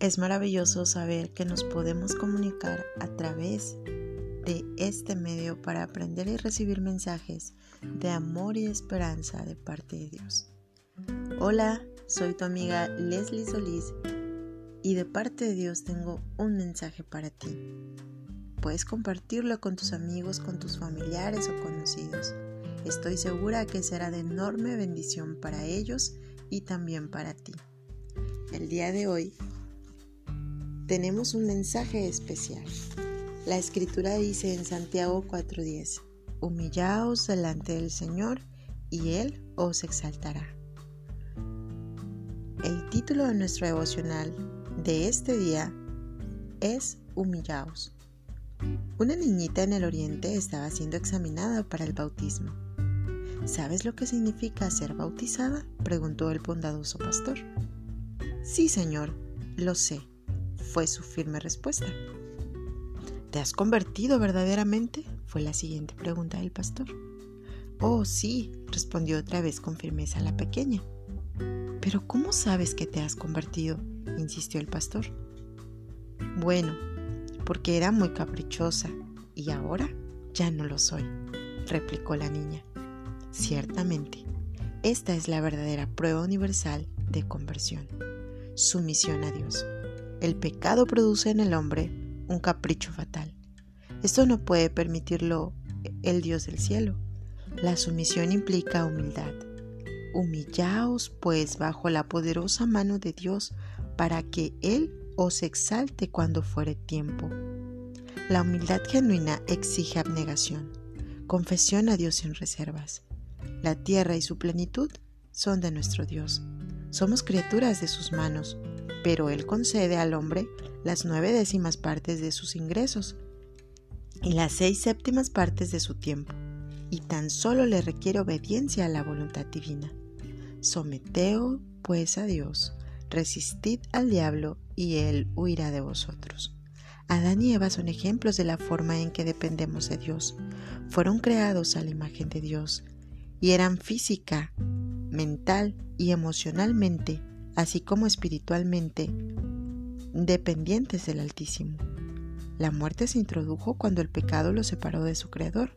Es maravilloso saber que nos podemos comunicar a través de este medio para aprender y recibir mensajes de amor y esperanza de parte de Dios. Hola, soy tu amiga Leslie Solís y de parte de Dios tengo un mensaje para ti. Puedes compartirlo con tus amigos, con tus familiares o conocidos. Estoy segura que será de enorme bendición para ellos y también para ti. El día de hoy tenemos un mensaje especial. La escritura dice en Santiago 4:10, humillaos delante del Señor y Él os exaltará. El título de nuestro devocional de este día es Humillaos. Una niñita en el oriente estaba siendo examinada para el bautismo. ¿Sabes lo que significa ser bautizada? preguntó el bondadoso pastor. Sí, señor, lo sé, fue su firme respuesta. ¿Te has convertido verdaderamente? fue la siguiente pregunta del pastor. Oh, sí, respondió otra vez con firmeza la pequeña. Pero ¿cómo sabes que te has convertido? insistió el pastor. Bueno, porque era muy caprichosa y ahora ya no lo soy, replicó la niña. Ciertamente, esta es la verdadera prueba universal de conversión, sumisión a Dios. El pecado produce en el hombre un capricho fatal. Esto no puede permitirlo el Dios del cielo. La sumisión implica humildad. Humillaos pues bajo la poderosa mano de Dios para que Él os exalte cuando fuere tiempo. La humildad genuina exige abnegación, confesión a Dios sin reservas. La tierra y su plenitud son de nuestro Dios. Somos criaturas de sus manos, pero Él concede al hombre las nueve décimas partes de sus ingresos y las seis séptimas partes de su tiempo, y tan solo le requiere obediencia a la voluntad divina. Someteo pues a Dios, resistid al diablo y él huirá de vosotros. Adán y Eva son ejemplos de la forma en que dependemos de Dios. Fueron creados a la imagen de Dios y eran física, mental y emocionalmente así como espiritualmente, dependientes del Altísimo. La muerte se introdujo cuando el pecado los separó de su Creador.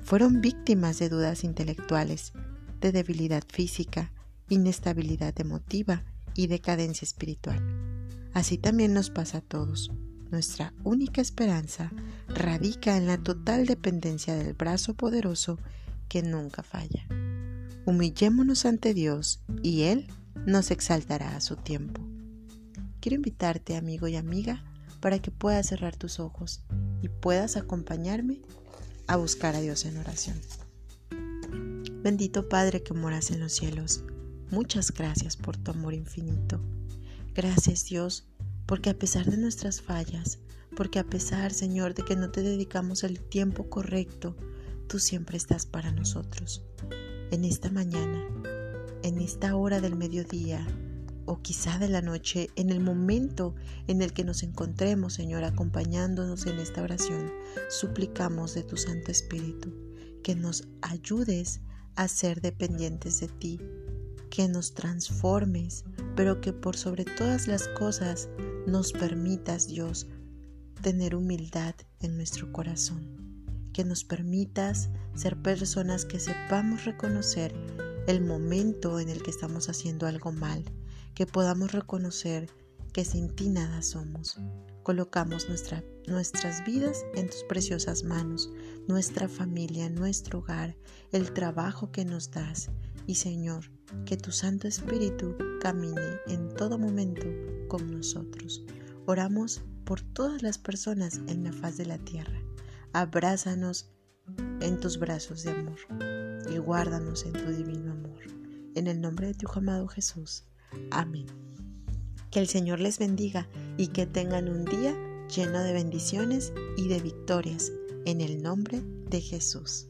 Fueron víctimas de dudas intelectuales, de debilidad física, inestabilidad emotiva y decadencia espiritual. Así también nos pasa a todos. Nuestra única esperanza radica en la total dependencia del brazo poderoso que nunca falla. Humillémonos ante Dios y Él nos exaltará a su tiempo. Quiero invitarte, amigo y amiga, para que puedas cerrar tus ojos y puedas acompañarme a buscar a Dios en oración. Bendito Padre que moras en los cielos, muchas gracias por tu amor infinito. Gracias Dios, porque a pesar de nuestras fallas, porque a pesar, Señor, de que no te dedicamos el tiempo correcto, tú siempre estás para nosotros. En esta mañana en esta hora del mediodía o quizá de la noche, en el momento en el que nos encontremos, Señor, acompañándonos en esta oración, suplicamos de tu Santo Espíritu que nos ayudes a ser dependientes de ti, que nos transformes, pero que por sobre todas las cosas nos permitas, Dios, tener humildad en nuestro corazón, que nos permitas ser personas que sepamos reconocer el momento en el que estamos haciendo algo mal, que podamos reconocer que sin ti nada somos. Colocamos nuestra, nuestras vidas en tus preciosas manos, nuestra familia, nuestro hogar, el trabajo que nos das. Y Señor, que tu Santo Espíritu camine en todo momento con nosotros. Oramos por todas las personas en la faz de la tierra. Abrázanos en tus brazos de amor guárdanos en tu divino amor. En el nombre de tu amado Jesús. Amén. Que el Señor les bendiga y que tengan un día lleno de bendiciones y de victorias en el nombre de Jesús.